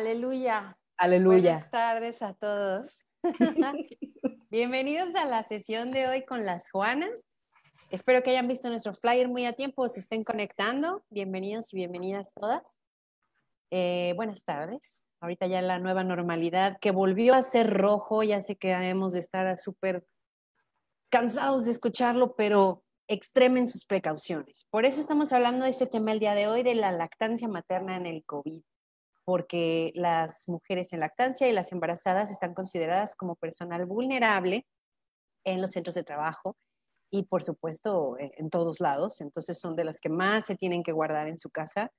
Aleluya. Aleluya. Buenas tardes a todos. Bienvenidos a la sesión de hoy con las Juanas. Espero que hayan visto nuestro flyer muy a tiempo, se estén conectando. Bienvenidos y bienvenidas todas. Eh, buenas tardes. Ahorita ya la nueva normalidad que volvió a ser rojo, ya sé que debemos de estar súper cansados de escucharlo, pero extremen sus precauciones. Por eso estamos hablando de este tema el día de hoy, de la lactancia materna en el COVID, porque las mujeres en lactancia y las embarazadas están consideradas como personal vulnerable en los centros de trabajo y por supuesto eh, en todos lados, entonces son de las que más se tienen que guardar en su casa.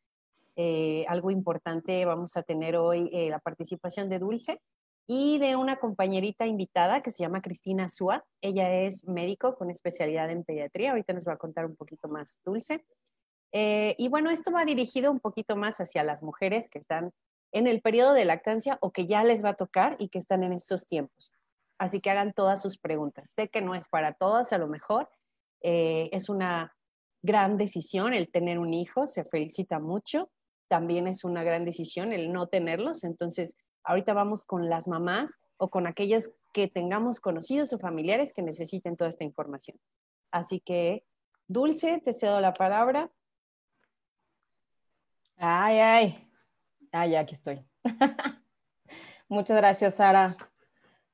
Eh, algo importante, vamos a tener hoy eh, la participación de Dulce, y de una compañerita invitada que se llama Cristina Súa. Ella es médico con especialidad en pediatría. Ahorita nos va a contar un poquito más dulce. Eh, y bueno, esto va dirigido un poquito más hacia las mujeres que están en el periodo de lactancia o que ya les va a tocar y que están en estos tiempos. Así que hagan todas sus preguntas. Sé que no es para todas, a lo mejor. Eh, es una gran decisión el tener un hijo, se felicita mucho. También es una gran decisión el no tenerlos. Entonces, Ahorita vamos con las mamás o con aquellas que tengamos conocidos o familiares que necesiten toda esta información. Así que, Dulce, te cedo la palabra. Ay, ay. Ay, aquí estoy. Muchas gracias, Sara.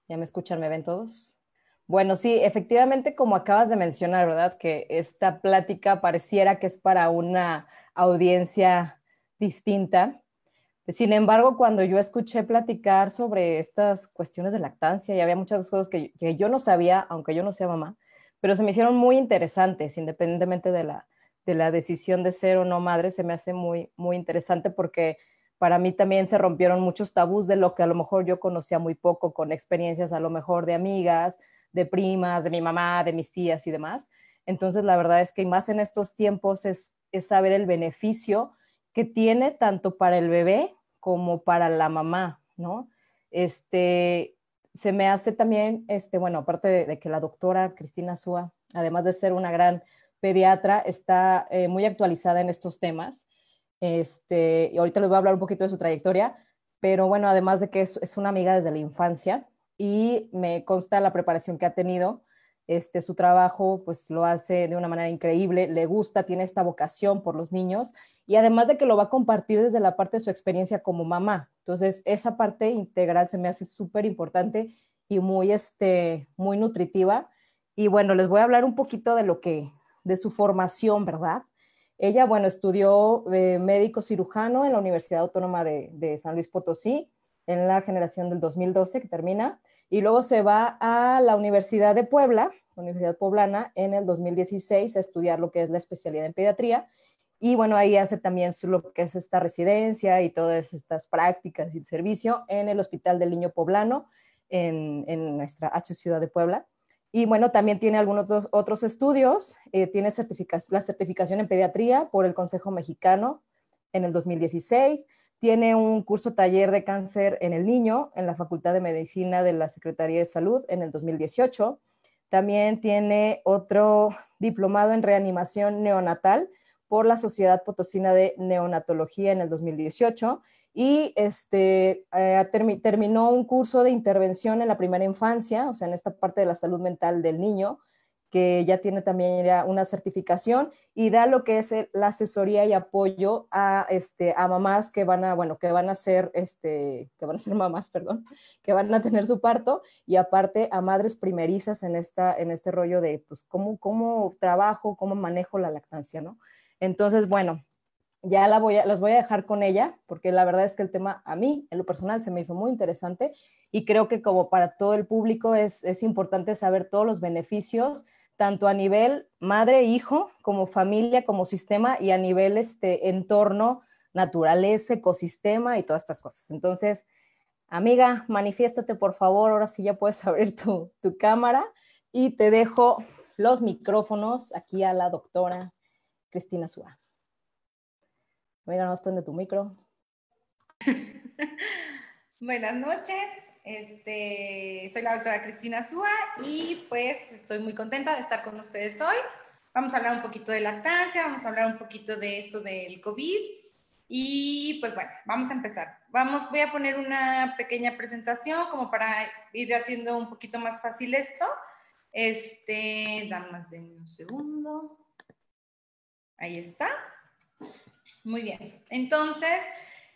¿Ya me escuchan? ¿Me ven todos? Bueno, sí, efectivamente, como acabas de mencionar, ¿verdad? Que esta plática pareciera que es para una audiencia distinta. Sin embargo, cuando yo escuché platicar sobre estas cuestiones de lactancia, y había muchas cosas que, yo no sabía, aunque yo no sea mamá, pero se me hicieron muy interesantes, independientemente de la, de la decisión de ser o no madre, se me hace muy, muy interesante porque para mí también se rompieron muchos tabús de lo que a lo mejor yo conocía muy poco, con experiencias a lo mejor de amigas, de primas, de mi mamá, de mis tías y demás. Entonces, la verdad es que más en estos tiempos es, es saber el beneficio que tiene tanto para el bebé como para la mamá, ¿no? Este, se me hace también, este, bueno, aparte de, que la doctora Cristina Súa, además de ser una gran pediatra, está eh, muy actualizada en estos temas. Este, y ahorita les voy a hablar un poquito de su trayectoria, pero bueno, además de que es, es una amiga desde la infancia y me consta la preparación que ha tenido este, su trabajo pues lo hace de una manera increíble, le gusta, tiene esta vocación por los niños y además de que lo va a compartir desde la parte de su experiencia como mamá. Entonces, esa parte integral se me hace súper importante y muy, este, muy nutritiva. Y bueno, les voy a hablar un poquito de lo que, de su formación, ¿verdad? Ella, bueno, estudió eh, médico cirujano en la Universidad Autónoma de, San Luis Potosí en la generación del 2012 que termina y luego se va a la Universidad de Puebla, Universidad Poblana, en el 2016 a estudiar lo que es la especialidad en pediatría. Y bueno, ahí hace también lo que es esta residencia y todas estas prácticas y servicio en el Hospital del Niño Poblano, en, nuestra H Ciudad de Puebla. Y bueno, también tiene algunos otros, estudios. Eh, tiene la certificación en pediatría por el Consejo Mexicano en el 2016 tiene un curso taller de cáncer en el niño en la Facultad de Medicina de la Secretaría de Salud en el 2018. También tiene otro diplomado en reanimación neonatal por la Sociedad Potosina de Neonatología en el 2018 y este, eh, terminó un curso de intervención en la primera infancia, o sea, en esta parte de la salud mental del niño, que ya tiene también una certificación y da lo que es la asesoría y apoyo a, este, a mamás que van a, bueno, que van a ser, este, que van a ser mamás, perdón, que van a tener su parto y aparte a madres primerizas en, esta, en este rollo de, pues, cómo, cómo trabajo, cómo manejo la lactancia, ¿no? Entonces, bueno, ya la voy a, las voy a dejar con ella, porque la verdad es que el tema a mí, en lo personal, se me hizo muy interesante y creo que como para todo el público es, es importante saber todos los beneficios tanto a nivel madre-hijo, como familia, como sistema y a nivel este, entorno, naturaleza, ecosistema y todas estas cosas. Entonces, amiga, manifiéstate por favor, ahora sí ya puedes abrir tu, tu cámara y te dejo los micrófonos aquí a la doctora Cristina Súa. Amiga, nos prende tu micro. Buenas noches. Este, soy la doctora Cristina Súa y pues estoy muy contenta de estar con ustedes hoy. Vamos a hablar un poquito de lactancia, vamos a hablar un poquito de esto del COVID Y pues bueno, vamos a empezar. Vamos, voy a poner una pequeña presentación como para ir haciendo un poquito más fácil esto. Este, más de un segundo. Ahí está. Muy bien. Entonces,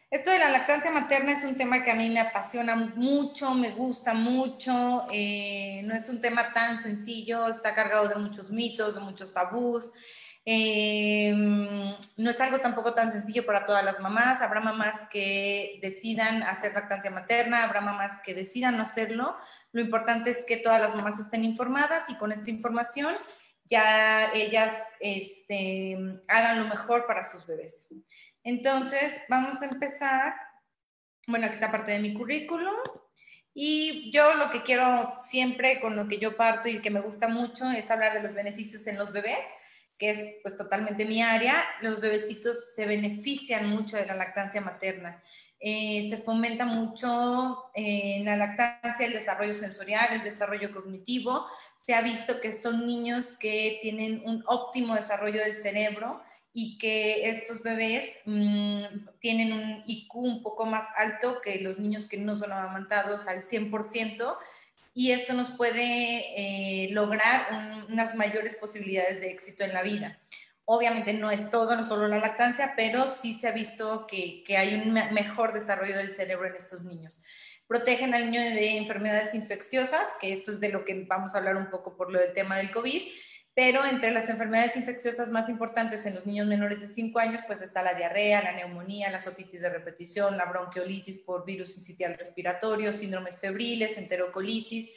esto de la lactancia materna es un tema que a mí me apasiona mucho, me gusta mucho. Eh, no es un tema tan sencillo, está cargado de muchos mitos, de muchos tabús. Eh, no es algo tampoco tan sencillo para todas las mamás. Habrá mamás que decidan hacer lactancia materna, habrá mamás que decidan no hacerlo. Lo importante es que todas las mamás estén informadas y con esta información ya ellas este, hagan lo mejor para sus bebés. Entonces, vamos a empezar. Bueno, aquí está parte de mi currículum. Y yo lo que quiero siempre, con lo que yo parto y que me gusta mucho, es hablar de los beneficios en los bebés, que es pues totalmente mi área. Los bebecitos se benefician mucho de la lactancia materna. Eh, se fomenta mucho eh, en la lactancia el desarrollo sensorial, el desarrollo cognitivo. Se ha visto que son niños que tienen un óptimo desarrollo del cerebro y que estos bebés mm, tienen un IQ un poco más alto que los niños que no son amamantados al 100% y esto nos puede eh, lograr unas mayores posibilidades de éxito en la vida. Obviamente no es todo, no solo la lactancia, pero sí se ha visto que, que hay un mejor desarrollo del cerebro en estos niños. Protegen al niño de enfermedades infecciosas, que esto es de lo que vamos a hablar un poco por lo del tema del COVID, pero entre las enfermedades infecciosas más importantes en los niños menores de 5 años, pues está la diarrea, la neumonía, la otitis de repetición, la bronquiolitis por virus incitial respiratorio, síndromes febriles, enterocolitis.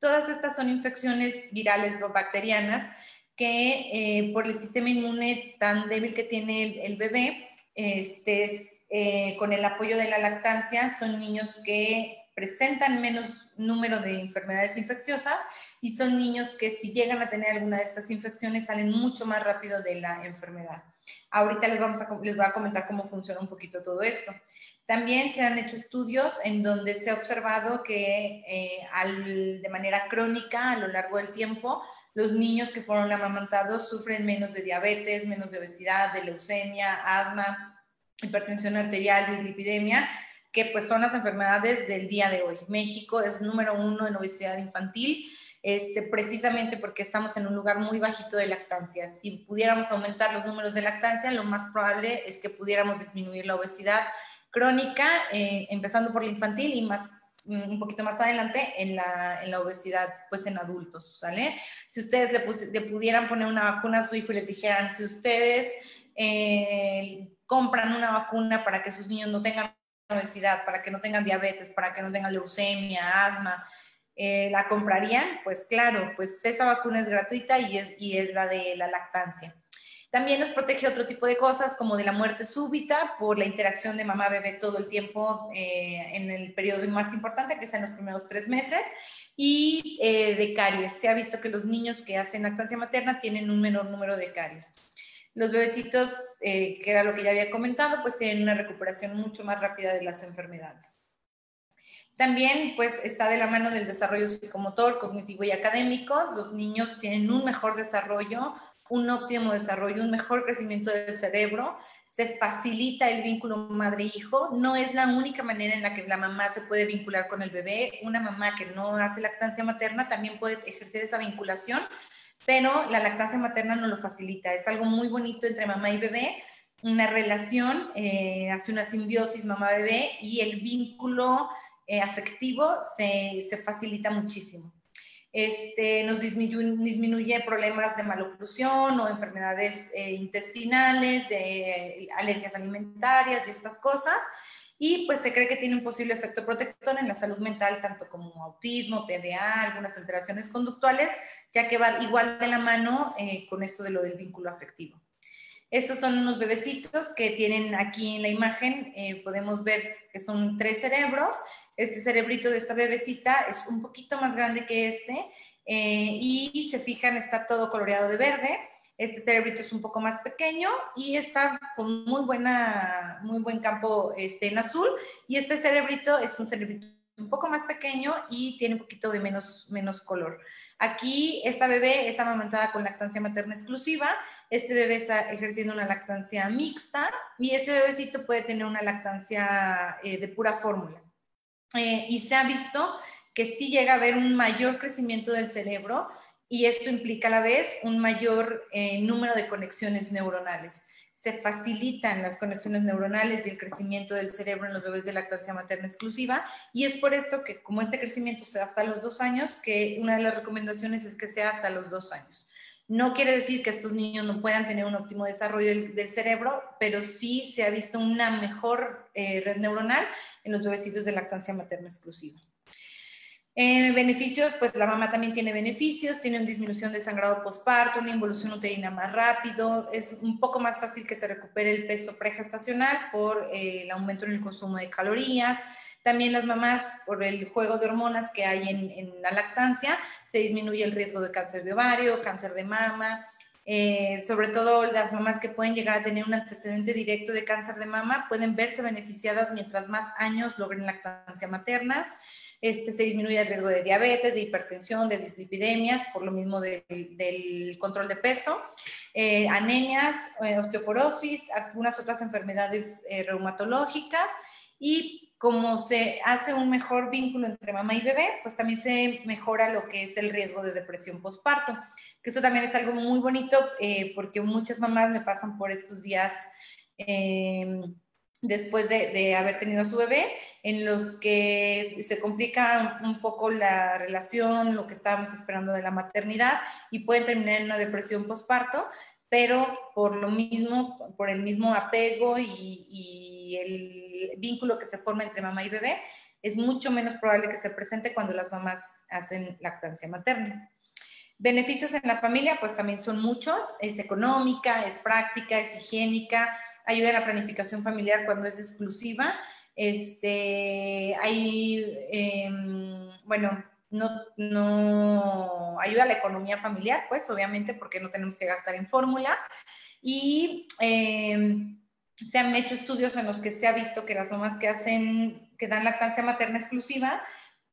Todas estas son infecciones virales o bacterianas que eh, por el sistema inmune tan débil que tiene el, bebé, este, eh, con el apoyo de la lactancia, son niños que presentan menos número de enfermedades infecciosas y son niños que si llegan a tener alguna de estas infecciones salen mucho más rápido de la enfermedad. Ahorita les, vamos a, les voy a comentar cómo funciona un poquito todo esto. También se han hecho estudios en donde se ha observado que eh, al, de manera crónica a lo largo del tiempo los niños que fueron amamantados sufren menos de diabetes, menos de obesidad, de leucemia, asma, hipertensión arterial, dislipidemia que pues son las enfermedades del día de hoy. México es número uno en obesidad infantil, este, precisamente porque estamos en un lugar muy bajito de lactancia. Si pudiéramos aumentar los números de lactancia, lo más probable es que pudiéramos disminuir la obesidad crónica, eh, empezando por la infantil y más mm, un poquito más adelante en la, en la obesidad pues en adultos, ¿sale? Si ustedes le, le, pudieran poner una vacuna a su hijo y les dijeran, si ustedes eh, compran una vacuna para que sus niños no tengan obesidad, para que no tengan diabetes, para que no tengan leucemia, asma, eh, ¿la comprarían? Pues claro, pues esa vacuna es gratuita y es, y es la de la lactancia. También nos protege otro tipo de cosas como de la muerte súbita por la interacción de mamá-bebé todo el tiempo eh, en el periodo más importante, que es en los primeros tres meses, y eh, de caries. Se ha visto que los niños que hacen lactancia materna tienen un menor número de caries. Los bebecitos, eh, que era lo que ya había comentado, pues tienen una recuperación mucho más rápida de las enfermedades. También, pues, está de la mano del desarrollo psicomotor, cognitivo y académico. Los niños tienen un mejor desarrollo, un óptimo desarrollo, un mejor crecimiento del cerebro. Se facilita el vínculo madre-hijo. No es la única manera en la que la mamá se puede vincular con el bebé. Una mamá que no hace lactancia materna también puede ejercer esa vinculación pero la lactancia materna no lo facilita. Es algo muy bonito entre mamá y bebé, una relación, eh, hace una simbiosis mamá-bebé y el vínculo eh, afectivo se, se, facilita muchísimo. Este, nos disminuye, problemas de maloclusión o enfermedades eh, intestinales, de alergias alimentarias y estas cosas y pues se cree que tiene un posible efecto protector en la salud mental, tanto como autismo, TDA, algunas alteraciones conductuales, ya que va igual de la mano eh, con esto de lo del vínculo afectivo. Estos son unos bebecitos que tienen aquí en la imagen, eh, podemos ver que son tres cerebros. Este cerebrito de esta bebecita es un poquito más grande que este eh, y se fijan, está todo coloreado de verde. Este cerebrito es un poco más pequeño y está con muy, buena, muy buen campo este, en azul. Y este cerebrito es un cerebrito un poco más pequeño y tiene un poquito de menos, menos color. Aquí esta bebé es amamantada con lactancia materna exclusiva, este bebé está ejerciendo una lactancia mixta y este bebecito puede tener una lactancia eh, de pura fórmula. Eh, y se ha visto que sí llega a haber un mayor crecimiento del cerebro y esto implica a la vez un mayor eh, número de conexiones neuronales se facilitan las conexiones neuronales y el crecimiento del cerebro en los bebés de lactancia materna exclusiva. Y es por esto que como este crecimiento se da hasta los dos años, que una de las recomendaciones es que sea hasta los dos años. No quiere decir que estos niños no puedan tener un óptimo desarrollo del, cerebro, pero sí se ha visto una mejor eh, red neuronal en los bebecitos de lactancia materna exclusiva. Eh, beneficios, pues la mamá también tiene beneficios, tiene una disminución del sangrado postparto, una involución uterina más rápido, es un poco más fácil que se recupere el peso pregestacional por eh, el aumento en el consumo de calorías. También las mamás, por el juego de hormonas que hay en, la lactancia, se disminuye el riesgo de cáncer de ovario, cáncer de mama, eh, sobre todo las mamás que pueden llegar a tener un antecedente directo de cáncer de mama pueden verse beneficiadas mientras más años logren lactancia materna. Este, se disminuye el riesgo de diabetes, de hipertensión, de dislipidemias, por lo mismo del control de peso, eh, anemias, eh, osteoporosis, algunas otras enfermedades eh, reumatológicas y como se hace un mejor vínculo entre mamá y bebé, pues también se mejora lo que es el riesgo de depresión postparto, que esto también es algo muy bonito porque muchas mamás me pasan por estos días después de, haber tenido a su bebé, en los que se complica un poco la relación, lo que estábamos esperando de la maternidad y pueden terminar en una depresión postparto, pero por lo mismo, por el mismo apego y, el vínculo que se forma entre mamá y bebé, es mucho menos probable que se presente cuando las mamás hacen lactancia materna. Beneficios en la familia, pues también son muchos, es económica, es práctica, es higiénica, ayuda a la planificación familiar cuando es exclusiva. Este, hay, em, bueno, no, no ayuda a la economía familiar, pues obviamente porque no tenemos que gastar en fórmula. Y em, se han hecho estudios en los que se ha visto que las mamás que hacen, que dan lactancia materna exclusiva,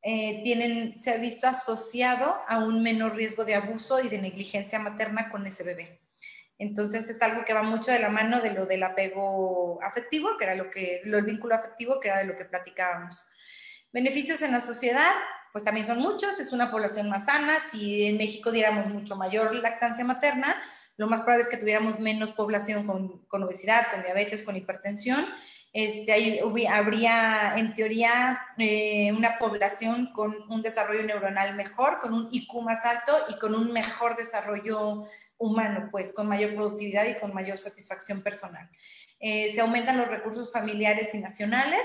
eh, tienen, se ha visto asociado a un menor riesgo de abuso y de negligencia materna con ese bebé. Entonces es algo que va mucho de la mano de lo del apego afectivo, que era lo que, lo, el vínculo afectivo, que era de lo que platicábamos. Beneficios en la sociedad, pues también son muchos, es una población más sana, si en México diéramos mucho mayor lactancia materna, lo más probable es que tuviéramos menos población con, obesidad, con diabetes, con hipertensión. Este, habría, en teoría, eh, una población con un desarrollo neuronal mejor, con un IQ más alto y con un mejor desarrollo humano, pues con mayor productividad y con mayor satisfacción personal. Eh, se aumentan los recursos familiares y nacionales,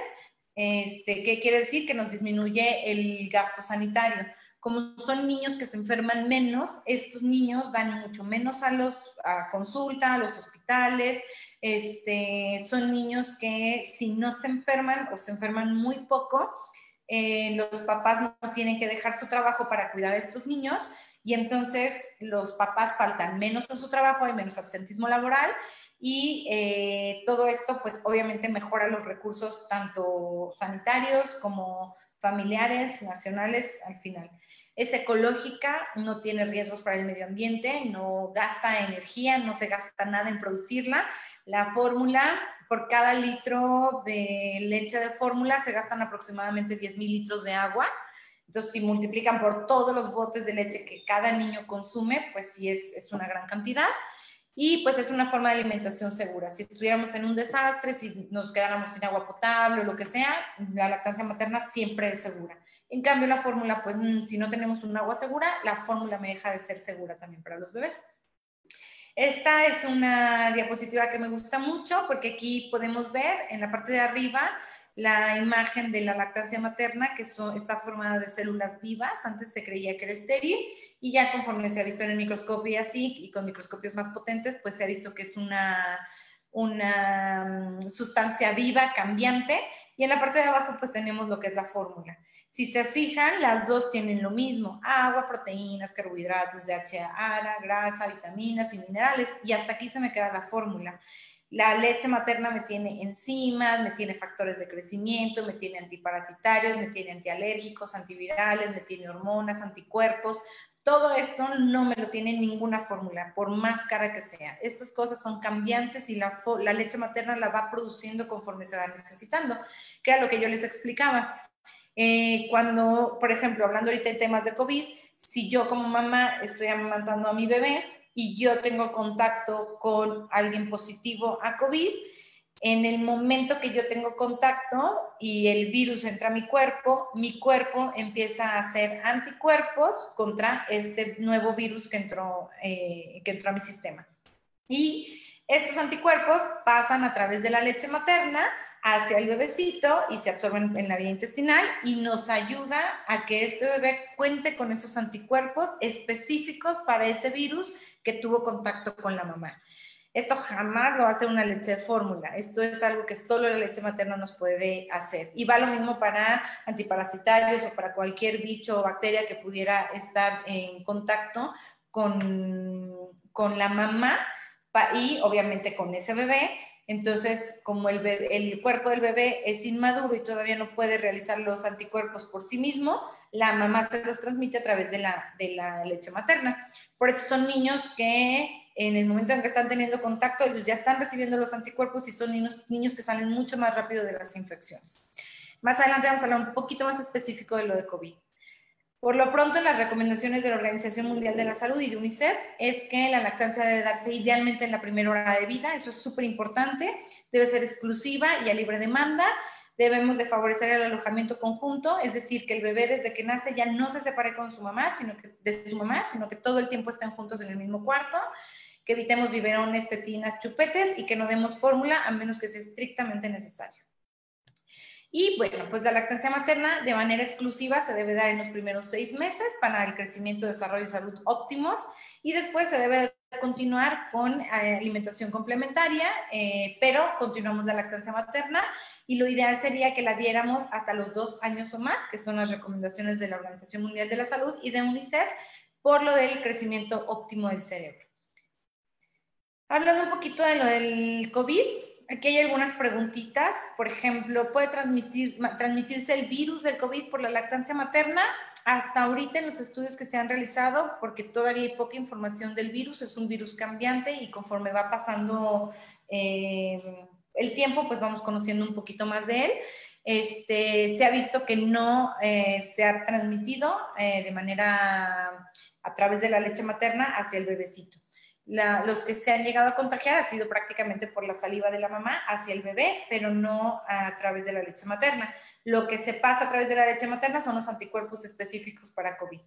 este, ¿qué quiere decir? Que nos disminuye el gasto sanitario. Como son niños que se enferman menos, estos niños van mucho menos a los a consulta, a los hospitales. Este, son niños que si no se enferman o se enferman muy poco, eh, los papás no tienen que dejar su trabajo para cuidar a estos niños y entonces los papás faltan menos a su trabajo, hay menos absentismo laboral y eh, todo esto pues obviamente mejora los recursos tanto sanitarios como familiares, nacionales al final. Es ecológica, no tiene riesgos para el medio ambiente, no gasta energía, no se gasta nada en producirla. La fórmula, por cada litro de leche de fórmula se gastan aproximadamente 10 mil litros de agua entonces, si multiplican por todos los botes de leche que cada niño consume, pues sí es, es una gran cantidad. Y pues es una forma de alimentación segura. Si estuviéramos en un desastre, si nos quedáramos sin agua potable o lo que sea, la lactancia materna siempre es segura. En cambio, la fórmula, pues mm, si no tenemos un agua segura, la fórmula me deja de ser segura también para los bebés. Esta es una diapositiva que me gusta mucho porque aquí podemos ver en la parte de arriba la imagen de la lactancia materna, que está formada de células vivas. Antes se creía que era estéril y ya conforme se ha visto en el microscopio y así, y con microscopios más potentes, pues se ha visto que es una, una mm, sustancia viva, cambiante. Y en la parte de abajo pues tenemos lo que es la fórmula. Si se fijan, las dos tienen lo mismo, agua, proteínas, carbohidratos, DHA, grasa, vitaminas y minerales. Y hasta aquí se me queda la fórmula. La leche materna me tiene enzimas, me tiene factores de crecimiento, me tiene antiparasitarios, me tiene antialérgicos, antivirales, me tiene hormonas, anticuerpos. Todo esto no me lo tiene ninguna fórmula, por más cara que sea. Estas cosas son cambiantes y la, leche materna la va produciendo conforme se va necesitando, que era lo que yo les explicaba. Eh, cuando, por ejemplo, hablando ahorita de temas de COVID, si yo como mamá estoy amamantando a mi bebé, y yo tengo contacto con alguien positivo a COVID, en el momento que yo tengo contacto y el virus entra a mi cuerpo, mi cuerpo empieza a hacer anticuerpos contra este nuevo virus que entró, eh, que entró a mi sistema. Y estos anticuerpos pasan a través de la leche materna hacia el bebecito y se absorben en la vía intestinal y nos ayuda a que este bebé cuente con esos anticuerpos específicos para ese virus que tuvo contacto con la mamá. Esto jamás lo hace una leche de fórmula. Esto es algo que solo la leche materna nos puede hacer. Y va lo mismo para antiparasitarios o para cualquier bicho o bacteria que pudiera estar en contacto con, con la mamá y obviamente con ese bebé. Entonces, como el, cuerpo del bebé es inmaduro y todavía no puede realizar los anticuerpos por sí mismo, la mamá se los transmite a través de la, de la leche materna. Por eso son niños que en el momento en que están teniendo contacto, ellos ya están recibiendo los anticuerpos y son niños, niños que salen mucho más rápido de las infecciones. Más adelante vamos a hablar un poquito más específico de lo de COVID. Por lo pronto, las recomendaciones de la Organización Mundial de la Salud y de UNICEF es que la lactancia debe darse idealmente en la primera hora de vida, eso es súper importante, debe ser exclusiva y a libre demanda. Debemos de favorecer el alojamiento conjunto, es decir, que el bebé desde que nace ya no se separe con su mamá, sino que de su mamá, sino que todo el tiempo estén juntos en el mismo cuarto, que evitemos biberones, tetinas, chupetes y que no demos fórmula a menos que sea estrictamente necesario. Y bueno, pues la lactancia materna de manera exclusiva se debe dar en los primeros seis meses para el crecimiento, desarrollo y salud óptimos y después se debe continuar con eh, alimentación complementaria, eh, pero continuamos la lactancia materna y lo ideal sería que la diéramos hasta los dos años o más, que son las recomendaciones de la Organización Mundial de la Salud y de UNICEF, por lo del crecimiento óptimo del cerebro. Hablando un poquito de lo del COVID, aquí hay algunas preguntitas. Por ejemplo, ¿puede transmitir, transmitirse el virus del COVID por la lactancia materna? Hasta ahorita en los estudios que se han realizado, porque todavía hay poca información del virus, es un virus cambiante y conforme va pasando eh, el tiempo, pues vamos conociendo un poquito más de él. Este, se ha visto que no eh, se ha transmitido eh, de manera a través de la leche materna hacia el bebecito los que se han llegado a contagiar ha sido prácticamente por la saliva de la mamá hacia el bebé, pero no a través de la leche materna. Lo que se pasa a través de la leche materna son los anticuerpos específicos para COVID.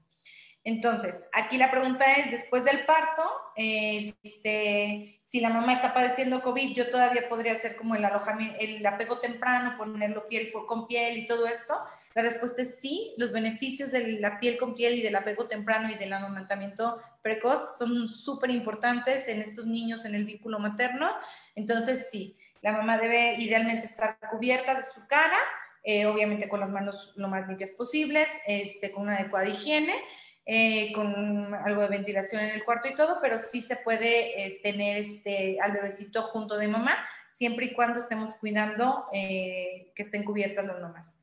Entonces, aquí la pregunta es, después del parto, este, si la mamá está padeciendo COVID, yo todavía podría hacer como el alojamiento, el apego temprano, ponerlo piel con piel y todo esto. La respuesta es sí, los beneficios de la piel con piel y del apego temprano y del amamantamiento precoz son súper importantes en estos niños en el vínculo materno. Entonces, sí, la mamá debe idealmente estar cubierta de su cara, eh, obviamente con las manos lo más limpias posibles, este, con una adecuada higiene. Eh, con algo de ventilación en el cuarto y todo, pero sí se puede eh, tener este, al bebecito junto de mamá, siempre y cuando estemos cuidando que estén cubiertas las mamás.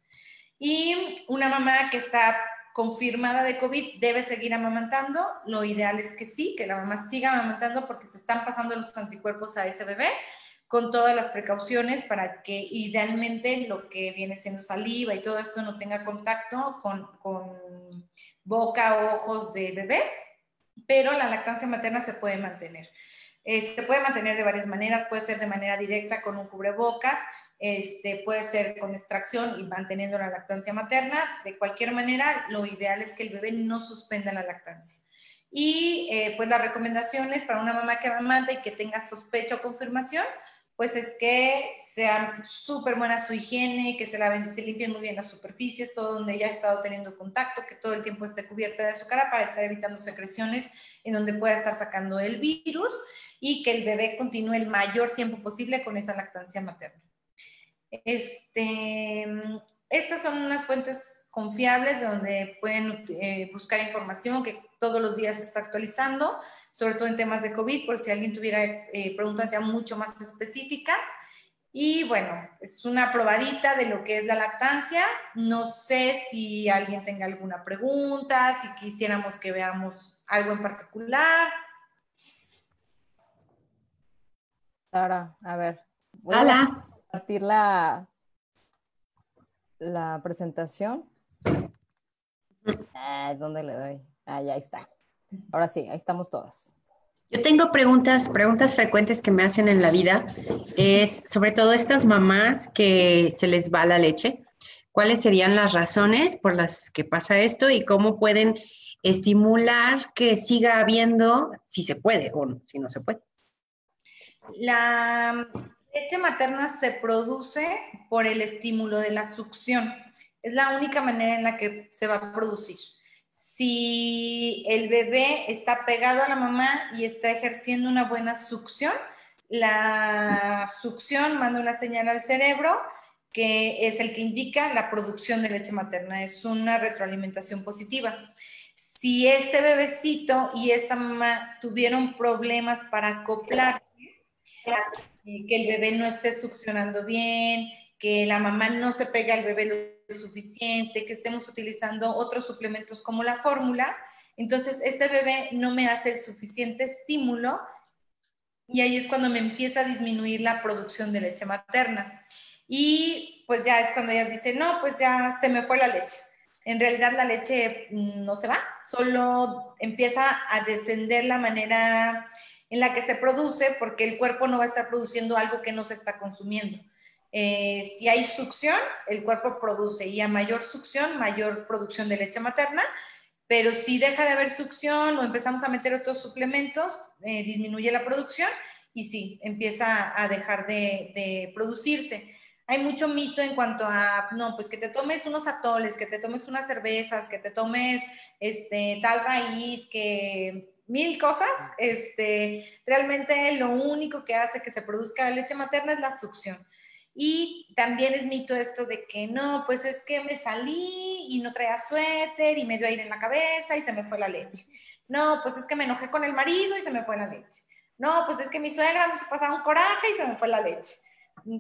Y una mamá que está confirmada de COVID debe seguir amamantando. Lo ideal es que sí, que la mamá siga amamantando porque se están pasando los anticuerpos a ese bebé con todas las precauciones para que idealmente lo que viene siendo saliva y todo esto no tenga contacto con, con boca ojos de bebé, pero la lactancia materna se puede mantener. Eh, se puede mantener de varias maneras, puede ser de manera directa con un cubrebocas, este, puede ser con extracción y manteniendo la lactancia materna. De cualquier manera, lo ideal es que el bebé no suspenda la lactancia. Y eh, pues las recomendaciones para una mamá que amamanta y que tenga sospecha o confirmación, pues es que sea súper buena su higiene, que se, laven, se limpien muy bien las superficies, todo donde ella ha estado teniendo contacto, que todo el tiempo esté cubierta de su cara para estar evitando secreciones en donde pueda estar sacando el virus y que el bebé continúe el mayor tiempo posible con esa lactancia materna. Este, estas son unas fuentes confiables donde pueden eh, buscar información que todos los días se está actualizando, sobre todo en temas de COVID, por si alguien tuviera eh, preguntas ya mucho más específicas. Y bueno, es una probadita de lo que es la lactancia. No sé si alguien tenga alguna pregunta, si quisiéramos que veamos algo en particular. Sara, a ver. Hola. Compartir la, la presentación. Ah, ¿Dónde le doy? Ah, ya está. Ahora sí, ahí estamos todas. Yo tengo preguntas, preguntas frecuentes que me hacen en la vida. Es sobre todo estas mamás que se les va la leche. ¿Cuáles serían las razones por las que pasa esto y cómo pueden estimular que siga habiendo, si se puede o si no se puede? La leche materna se produce por el estímulo de la succión. Es la única manera en la que se va a producir si el bebé está pegado a la mamá y está ejerciendo una buena succión, la succión manda una señal al cerebro que es el que indica la producción de leche materna. Es una retroalimentación positiva. Si este bebecito y esta mamá tuvieron problemas para acoplar, que el bebé no esté succionando bien, que la mamá no se pegue al bebé lo suficiente, que estemos utilizando otros suplementos como la fórmula, entonces este bebé no me hace el suficiente estímulo y ahí es cuando me empieza a disminuir la producción de leche materna. Y pues ya es cuando ellas dicen, no, pues ya se me fue la leche. En realidad la leche mm, no se va, solo empieza a descender la manera en la que se produce porque el cuerpo no va a estar produciendo algo que no se está consumiendo. Eh, si hay succión, el cuerpo produce y a mayor succión, mayor producción de leche materna, pero si deja de haber succión o empezamos a meter otros suplementos, eh, disminuye la producción y sí, empieza a dejar de, producirse. Hay mucho mito en cuanto a, no, pues que te tomes unos atoles, que te tomes unas cervezas, que te tomes este, tal raíz, que mil cosas, este, realmente lo único que hace que se produzca leche materna es la succión. Y también es mito esto de que no, pues es que me salí y no traía suéter y me dio aire en la cabeza y se me fue la leche. No, pues es que me enojé con el marido y se me fue la leche. No, pues es que mi suegra me pasar un coraje y se me fue la leche.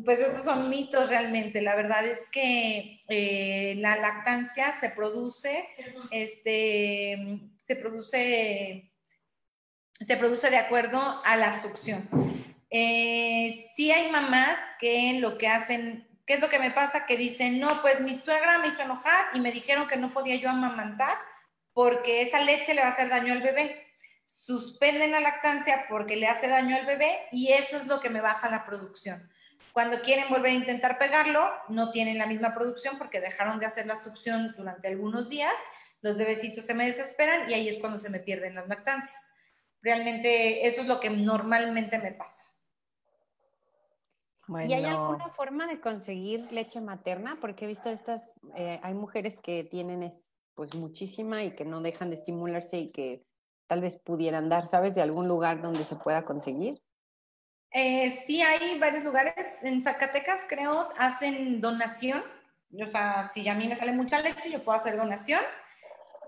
Pues esos son mitos realmente. La verdad es que eh, la lactancia se produce, este, se produce, se produce de acuerdo a la succión. Eh, sí hay mamás que lo que hacen, ¿qué es lo que me pasa? Que dicen, no, pues mi suegra me hizo enojar y me dijeron que no podía yo amamantar porque esa leche le va a hacer daño al bebé. Suspenden la lactancia porque le hace daño al bebé y eso es lo que me baja la producción. Cuando quieren volver a intentar pegarlo, no tienen la misma producción porque dejaron de hacer la succión durante algunos días, los bebecitos se me desesperan y ahí es cuando se me pierden las lactancias. Realmente eso es lo que normalmente me pasa. ¿Y hay alguna forma de conseguir leche materna? Porque he visto estas, eh, hay mujeres que tienen es, pues muchísima y que no dejan de estimularse y que tal vez pudieran dar, ¿sabes? De algún lugar donde se pueda conseguir. Eh, sí, hay varios lugares. En Zacatecas, creo, hacen donación. O sea, si a mí me sale mucha leche, yo puedo hacer donación.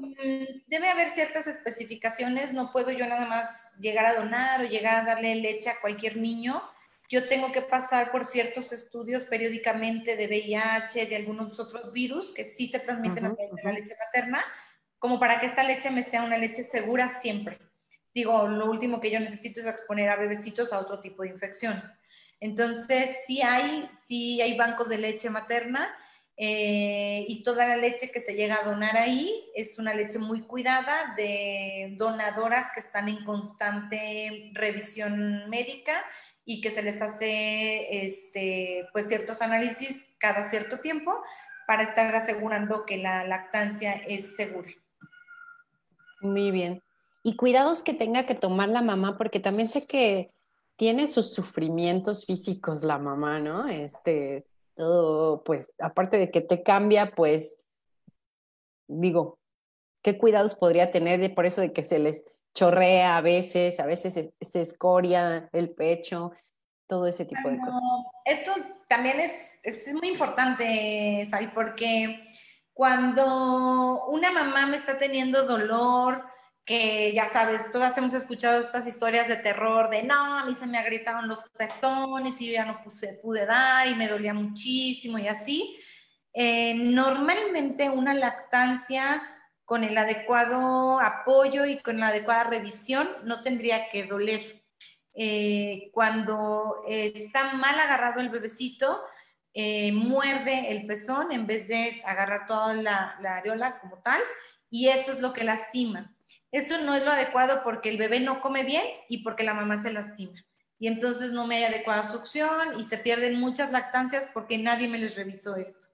Mm, debe haber ciertas especificaciones. No puedo yo nada más llegar a donar o llegar a darle leche a cualquier niño yo tengo que pasar por ciertos estudios periódicamente de VIH, de algunos otros virus que sí se transmiten a través de la leche materna, como para que esta leche me sea una leche segura siempre. Digo, lo último que yo necesito es exponer a bebecitos a otro tipo de infecciones. Entonces, sí hay, sí hay bancos de leche materna eh, y toda la leche que se llega a donar ahí es una leche muy cuidada de donadoras que están en constante revisión médica y que se les hace este, pues ciertos análisis cada cierto tiempo para estar asegurando que la lactancia es segura. Muy bien. Y cuidados que tenga que tomar la mamá, porque también sé que tiene sus sufrimientos físicos la mamá, ¿no? Este, todo, pues, aparte de que te cambia, pues, digo, ¿qué cuidados podría tener de por eso de que se les chorrea a veces, a veces se, escoria el pecho, todo ese tipo de cosas. Esto también es, es muy importante, Sari, porque Cuando una mamá me está teniendo dolor, que ya sabes, todas hemos escuchado estas historias de terror, de no, a mí se me agrietaron los pezones y yo ya no pude dar y me dolía muchísimo y así. Eh, normalmente una lactancia con el adecuado apoyo y con la adecuada revisión no tendría que doler. Eh, cuando está mal agarrado el bebecito, eh, muerde el pezón en vez de agarrar toda la areola como tal, y eso es lo que lastima. Eso no es lo adecuado porque el bebé no come bien y porque la mamá se lastima. Y entonces no me hay adecuada succión y se pierden muchas lactancias porque nadie me les revisó esto.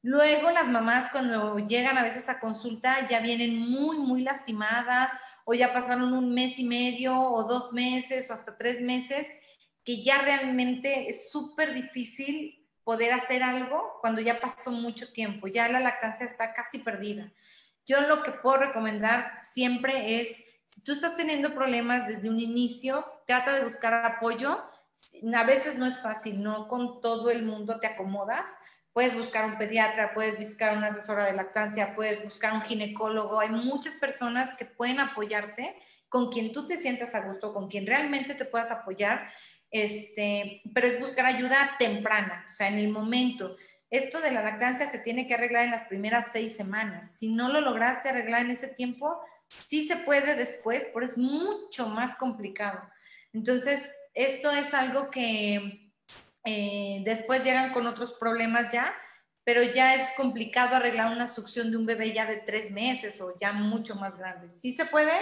Luego las mamás cuando llegan a veces a consulta ya vienen muy, muy lastimadas o ya pasaron un mes y medio o dos meses o hasta tres meses, que ya realmente es súper difícil poder hacer algo cuando ya pasó mucho tiempo, ya la lactancia está casi perdida. Yo lo que puedo recomendar siempre es, si tú estás teniendo problemas desde un inicio, trata de buscar apoyo. A veces no es fácil, no con todo el mundo te acomodas. Puedes buscar un pediatra, puedes buscar una asesora de lactancia, puedes buscar un ginecólogo. Hay muchas personas que pueden apoyarte con quien tú te sientas a gusto, con quien realmente te puedas apoyar. Este, pero es buscar ayuda temprana, o sea, en el momento. Esto de la lactancia se tiene que arreglar en las primeras seis semanas. Si no lo lograste arreglar en ese tiempo, sí se puede después, pero es mucho más complicado. Entonces, esto es algo que eh, después llegan con otros problemas ya, pero ya es complicado arreglar una succión de un bebé ya de tres meses o ya mucho más grande. Sí se puede,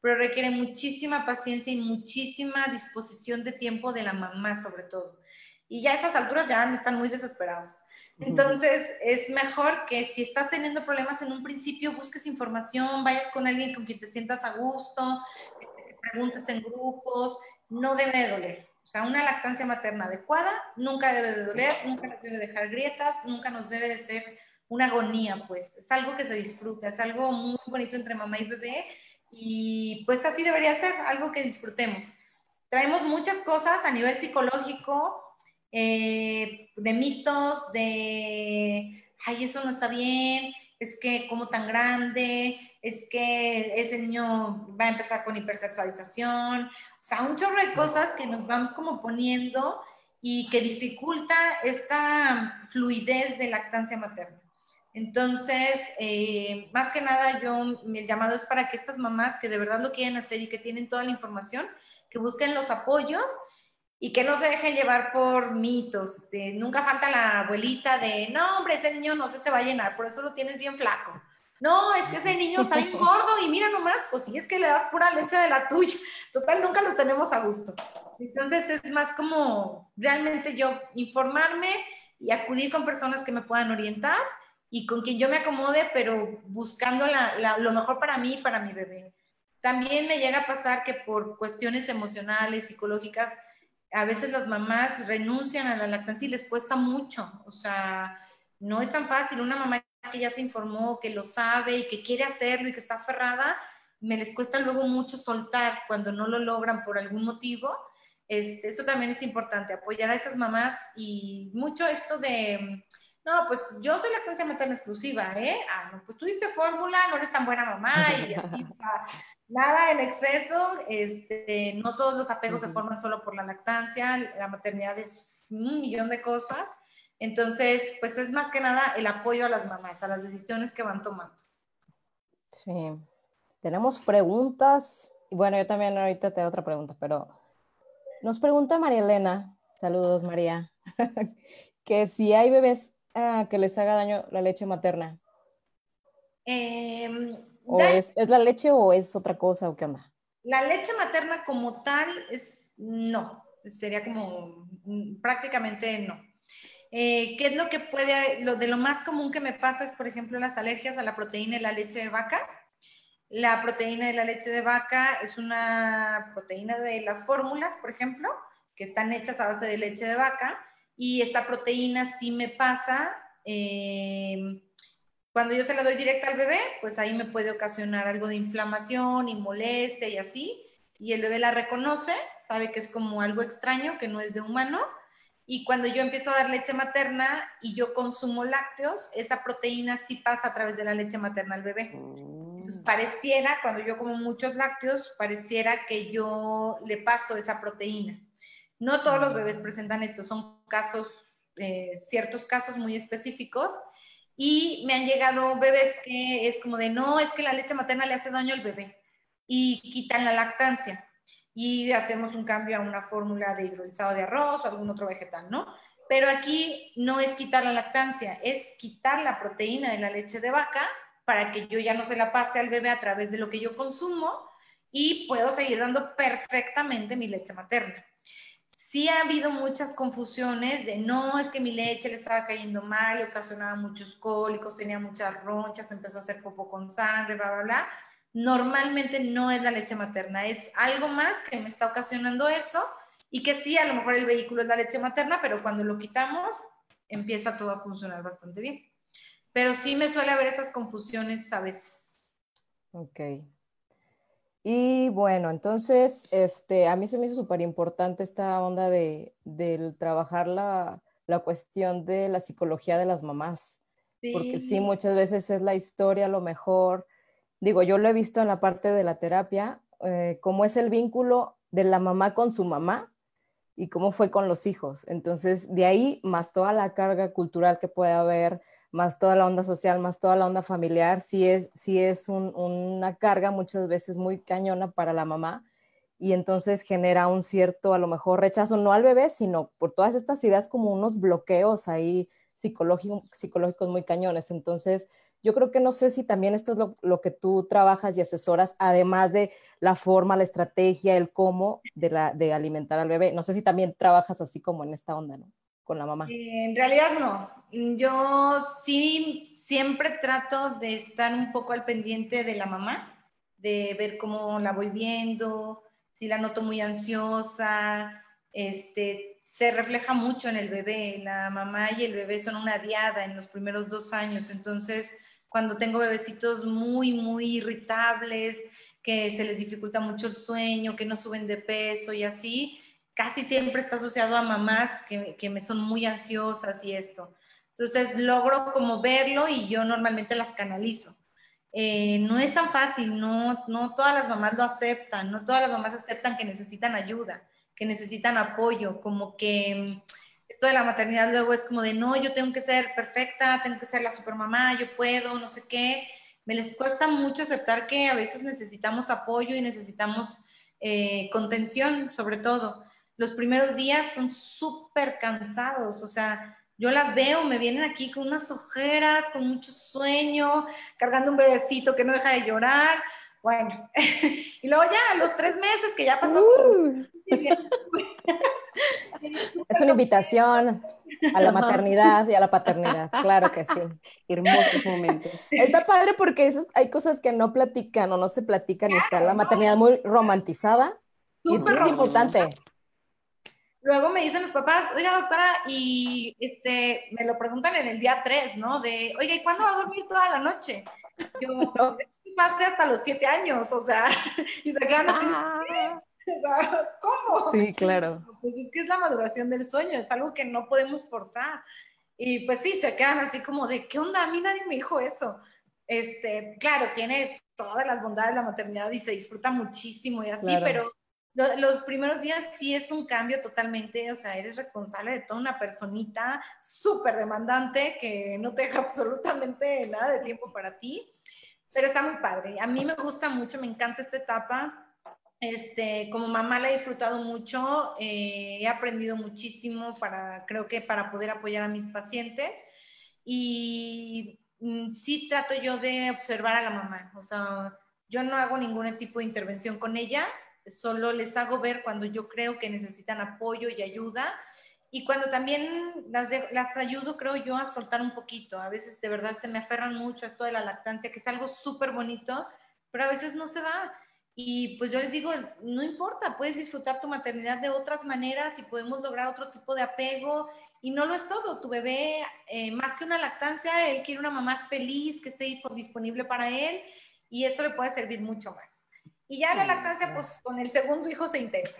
pero requiere muchísima paciencia y muchísima disposición de tiempo de la mamá sobre todo. Y ya a esas alturas ya están muy desesperadas. Entonces, es mejor que si estás teniendo problemas en un principio, busques información, vayas con alguien con quien te sientas a gusto, preguntes en grupos, no debe de doler. O sea, una lactancia materna adecuada nunca debe de doler, nunca nos debe dejar grietas, nunca nos debe de ser una agonía, pues es algo que se disfruta, es algo muy bonito entre mamá y bebé y pues así debería ser, algo que disfrutemos. Traemos muchas cosas a nivel psicológico, eh, de mitos, de, ay, eso no está bien, es que como tan grande, es que ese niño va a empezar con hipersexualización, o sea, un chorro de cosas que nos van como poniendo y que dificulta esta fluidez de lactancia materna. Entonces, eh, más que nada, yo, mi llamado es para que estas mamás que de verdad lo quieren hacer y que tienen toda la información, que busquen los apoyos y que no se dejen llevar por mitos. nunca falta la abuelita de, no, hombre, ese niño no se te va a llenar, por eso lo tienes bien flaco. No, es que ese niño está bien gordo y mira nomás, pues si es que le das pura leche de la tuya. Total, nunca lo tenemos a gusto. Entonces es más como realmente yo informarme y acudir con personas que me puedan orientar y con quien yo me acomode, pero buscando lo mejor para mí y para mi bebé. También me llega a pasar que por cuestiones emocionales, psicológicas, a veces las mamás renuncian a la lactancia y les cuesta mucho, o sea, no es tan fácil. Una mamá que ya se informó, que lo sabe y que quiere hacerlo y que está aferrada, me les cuesta luego mucho soltar cuando no lo logran por algún motivo. Este, eso también es importante, apoyar a esas mamás y mucho esto de, no, pues yo soy lactancia materna exclusiva, ¿eh? Ah, pues tú diste fórmula, no eres tan buena mamá y así, o sea, nada en exceso, este, no todos los apegos se forman solo por la lactancia, la maternidad es un millón de cosas. Entonces, pues es más que nada el apoyo a las mamás, a las decisiones que van tomando. Sí. Tenemos preguntas. Y bueno, yo también ahorita te otra pregunta, pero nos pregunta María Elena, saludos María, que si hay bebés ah, que les haga daño la leche materna. Eh, ¿O es, la leche o es otra cosa o qué onda? La leche materna como tal es no, sería como mm, prácticamente no. Eh, ¿Qué es lo que puede, lo de lo más común que me pasa es, por ejemplo, las alergias a la proteína de la leche de vaca? La proteína de la leche de vaca es una proteína de las fórmulas, por ejemplo, que están hechas a base de leche de vaca, y esta proteína sí me pasa eh, cuando yo se la doy directa al bebé, pues ahí me puede ocasionar algo de inflamación y molestia y así. Y el bebé la reconoce, sabe que es como algo extraño, que no es de humano. y cuando yo empiezo a dar leche materna y yo consumo lácteos, esa proteína sí pasa a través de la leche materna al bebé. Entonces, Mm. pareciera, cuando yo como muchos lácteos, pareciera que yo le paso esa proteína. No todos los bebés presentan esto, son casos, eh, ciertos casos muy específicos. Y me han llegado bebés que es como de, no, es que la leche materna le hace daño al bebé y quitan la lactancia y hacemos un cambio a una fórmula de hidrolizado de arroz o algún otro vegetal, ¿no? Pero aquí no es quitar la lactancia, es quitar la proteína de la leche de vaca para que yo ya no se la pase al bebé a través de lo que yo consumo y puedo seguir dando perfectamente mi leche materna. Sí ha habido muchas confusiones de no, es que mi leche le estaba cayendo mal, le ocasionaba muchos cólicos, tenía muchas ronchas, empezó a hacer popo con sangre, bla, bla, bla normalmente no es la leche materna, es algo más que me está ocasionando eso y que sí, a lo mejor el vehículo es la leche materna, pero cuando lo quitamos empieza todo a funcionar bastante bien. Pero sí me suele haber esas confusiones a veces. Ok. Y bueno, entonces, este, a mí se me hizo súper importante esta onda de, del trabajar la, la cuestión de la psicología de las mamás, porque sí, muchas veces es la historia a lo mejor digo, yo lo he visto en la parte de la terapia, eh, cómo es el vínculo de la mamá con su mamá y cómo fue con los hijos. Entonces, de ahí, más toda la carga cultural que puede haber, más toda la onda social, más toda la onda familiar, sí es, sí es un, una carga muchas veces muy cañona para la mamá y entonces genera un cierto, a lo mejor, rechazo, no al bebé, sino por todas estas ideas como unos bloqueos ahí psicológicos muy cañones. Entonces, yo creo que no sé si también esto es lo, lo, que tú trabajas y asesoras, además de la forma, la estrategia, el cómo de, la, de alimentar al bebé. No sé si también trabajas así como en esta onda, ¿no? Con la mamá. Eh, en realidad no. Yo sí siempre trato de estar un poco al pendiente de la mamá, de ver cómo la voy viendo, si la noto muy ansiosa, este, se refleja mucho en el bebé. La mamá y el bebé son una diada en los primeros dos años, entonces cuando tengo bebecitos muy, muy irritables, que se les dificulta mucho el sueño, que no suben de peso y así, casi siempre está asociado a mamás que, que me son muy ansiosas y esto. Entonces logro como verlo y yo normalmente las canalizo. Eh, no es tan fácil, no, no todas las mamás lo aceptan, no todas las mamás aceptan que necesitan ayuda, que necesitan apoyo, como que esto de la maternidad luego es como de, no, yo tengo que ser perfecta, tengo que ser la supermamá, yo puedo, no sé qué. Me les cuesta mucho aceptar que a veces necesitamos apoyo y necesitamos eh, contención, sobre todo. Los primeros días son súper cansados, o sea, yo las veo, me vienen aquí con unas ojeras, con mucho sueño, cargando un bebecito que no deja de llorar. Bueno, y luego ya a los tres meses que ya pasó. Uh. Es una invitación a la maternidad y a la paternidad, claro que sí. Hermosos momentos. Está padre porque esas, hay cosas que no platican o no se platican y está la maternidad muy romantizada. y es importante. Luego me dicen los papás, oiga doctora, y este, me lo preguntan en el día 3, ¿no? De, oiga, ¿y cuándo va a dormir toda la noche? Yo, no. pasé hasta los 7 años, o sea, y se quedan así, ah. ¿cómo? Sí, claro. Pues es que es la maduración del sueño, es algo que no podemos forzar. Y pues sí, se quedan así como de, ¿qué onda? A mí nadie me dijo eso. Este, claro, tiene todas las bondades de la maternidad y se disfruta muchísimo y así, claro. pero lo, los primeros días sí es un cambio totalmente, o sea, eres responsable de toda una personita súper demandante que no te deja absolutamente nada de tiempo para ti, pero está muy padre. A mí me gusta mucho, me encanta esta etapa. Este, como mamá la he disfrutado mucho, eh, he aprendido muchísimo para, creo que para poder apoyar a mis pacientes y mm, sí trato yo de observar a la mamá, o sea, yo no hago ningún tipo de intervención con ella, solo les hago ver cuando yo creo que necesitan apoyo y ayuda y cuando también las, de, las ayudo, creo yo, a soltar un poquito. A veces de verdad se me aferran mucho a esto de la lactancia, que es algo súper bonito, pero a veces no se da. Y pues yo les digo, no importa, puedes disfrutar tu maternidad de otras maneras y podemos lograr otro tipo de apego. Y no lo es todo, tu bebé, eh, más que una lactancia, él quiere una mamá feliz, que esté disponible para él, y eso le puede servir mucho más. Y ya la lactancia, pues con el segundo hijo se intenta.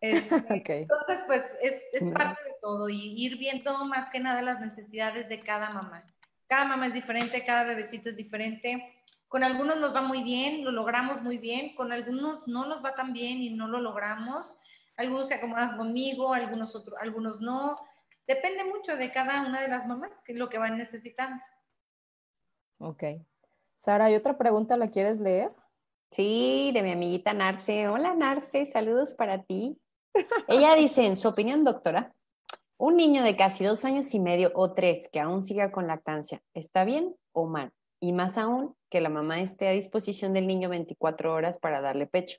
Este, entonces, pues es, es parte de todo y ir viendo más que nada las necesidades de cada mamá. Cada mamá es diferente, cada bebecito es diferente. Con algunos nos va muy bien, lo logramos muy bien, con algunos no nos va tan bien y no lo logramos. Algunos se acomodan conmigo, algunos otros, algunos no. Depende mucho de cada una de las mamás, que es lo que van necesitando. Ok. Sara, ¿hay otra pregunta? ¿La quieres leer? Sí, de mi amiguita Narce. Hola Narce, saludos para ti. Ella dice, en su opinión, doctora, un niño de casi dos años y medio o tres que aún siga con lactancia, ¿está bien o mal? Y más aún, que la mamá esté a disposición del niño 24 horas para darle pecho.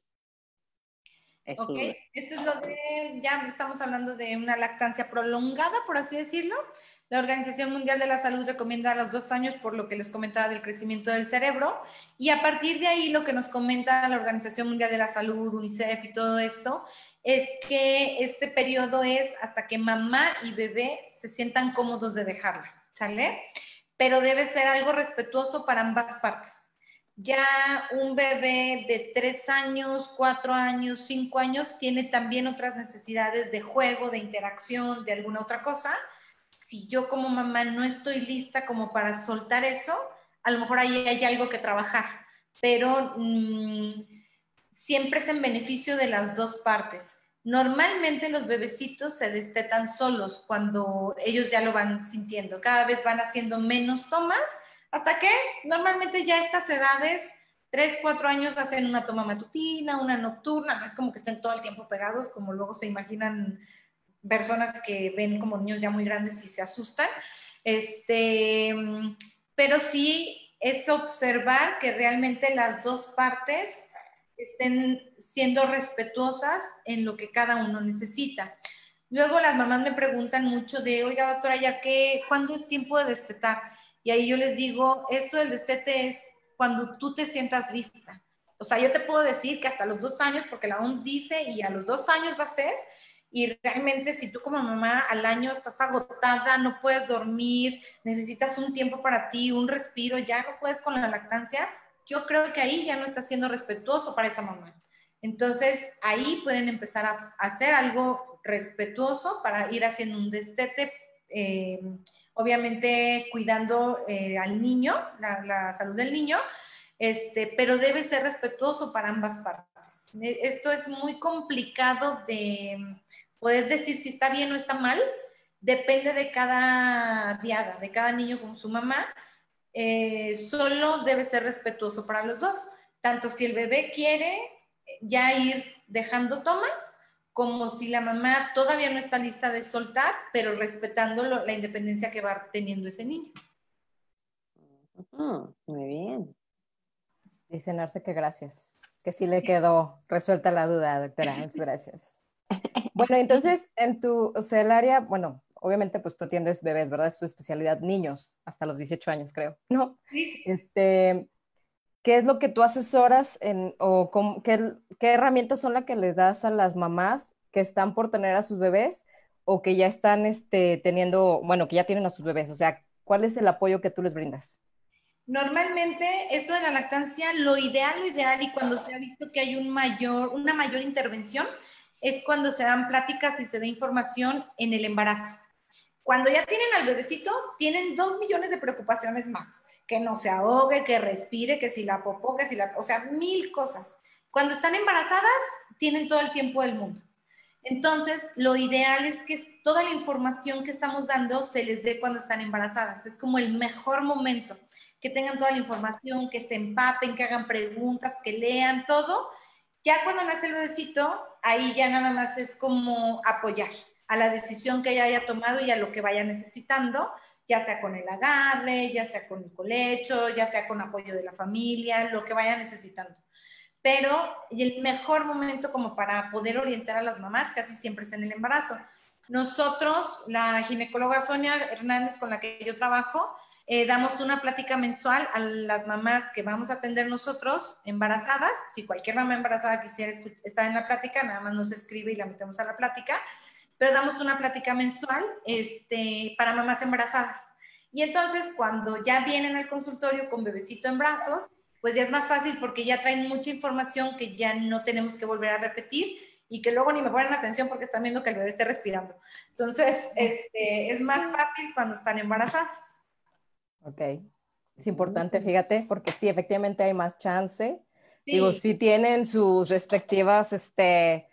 Ok, esto es lo de, ya estamos hablando de una lactancia prolongada, por así decirlo. La Organización Mundial de la Salud recomienda a los dos años por lo que les comentaba del crecimiento del cerebro. Y a partir de ahí lo que nos comenta la Organización Mundial de la Salud, UNICEF y todo esto, es que este periodo es hasta que mamá y bebé se sientan cómodos de dejarla, ¿sale? Pero debe ser algo respetuoso para ambas partes. Ya un bebé de tres años, cuatro años, cinco años tiene también otras necesidades de juego, de interacción, de alguna otra cosa. Si yo como mamá no estoy lista como para soltar eso, a lo mejor ahí hay algo que trabajar, pero mm, siempre es en beneficio de las dos partes. Normalmente los bebecitos se destetan solos cuando ellos ya lo van sintiendo, cada vez van haciendo menos tomas, hasta que normalmente ya estas edades, 3, 4 años hacen una toma matutina, una nocturna, no es como que estén todo el tiempo pegados, como luego se imaginan personas que ven como niños ya muy grandes y se asustan. Este, pero sí es observar que realmente las dos partes estén siendo respetuosas en lo que cada uno necesita. Luego las mamás me preguntan mucho de, oiga doctora, ya que, ¿cuándo es tiempo de destetar? Y ahí yo les digo, esto del destete es cuando tú te sientas lista. O sea, yo te puedo decir que hasta los dos años, porque la OMS dice, y a los dos años va a ser, y realmente si tú como mamá al año estás agotada, no puedes dormir, necesitas un tiempo para ti, un respiro, ya no puedes con la lactancia, yo creo que ahí ya no estás siendo respetuoso para esa mamá. Entonces ahí pueden empezar a hacer algo respetuoso para ir haciendo un destete, eh, obviamente cuidando eh, al niño, la, salud del niño, este, pero debe ser respetuoso para ambas partes. Esto es muy complicado de Puedes decir si está bien o está mal, depende de cada diada, de cada niño con su mamá. Eh, solo debe ser respetuoso para los dos, tanto si el bebé quiere ya ir dejando tomas, como si la mamá todavía no está lista de soltar, pero respetando la independencia que va teniendo ese niño. muy bien. Dice Narce que gracias, que sí le quedó resuelta la duda, doctora. Muchas gracias. Bueno, entonces, en tu, o sea, el área, bueno, obviamente pues tú atiendes bebés, ¿verdad? Es tu especialidad, niños, hasta los 18 años, creo, ¿no? Sí. Este, ¿qué es lo que tú asesoras en, o qué, herramientas son las que le das a las mamás que están por tener a sus bebés o que ya están este, teniendo, bueno, que ya tienen a sus bebés? O sea, ¿cuál es el apoyo que tú les brindas? Normalmente, esto de la lactancia, lo ideal, lo ideal, y cuando se ha visto que hay un mayor, una mayor intervención, es cuando se dan pláticas y se da información en el embarazo. Cuando ya tienen al bebecito, tienen dos millones de preocupaciones más. Que no se ahogue, que respire, que si la popó, que si la... O sea, mil cosas. Cuando están embarazadas, tienen todo el tiempo del mundo. Entonces, lo ideal es que toda la información que estamos dando se les dé cuando están embarazadas. Es como el mejor momento. Que tengan toda la información, que se empapen, que hagan preguntas, que lean todo ya cuando nace el bebecito, ahí ya nada más es como apoyar a la decisión que ella haya tomado y a lo que vaya necesitando, ya sea con el agarre, ya sea con el colecho, ya sea con apoyo de la familia, lo que vaya necesitando. Pero el mejor momento como para poder orientar a las mamás casi siempre es en el embarazo. Nosotros, la ginecóloga Sonia Hernández con la que yo trabajo, eh, damos una plática mensual a las mamás que vamos a atender nosotros embarazadas. Si cualquier mamá embarazada quisiera estar en la plática, nada más nos escribe y la metemos a la plática. Pero damos una plática mensual este, para mamás embarazadas. Y entonces cuando ya vienen al consultorio con bebecito en brazos, pues ya es más fácil porque ya traen mucha información que ya no tenemos que volver a repetir y que luego ni me ponen atención porque están viendo que el bebé esté respirando. Entonces, este, es más fácil cuando están embarazadas. Ok. Es importante, fíjate, porque sí, efectivamente hay más chance. Digo, sí tienen sus respectivas, este,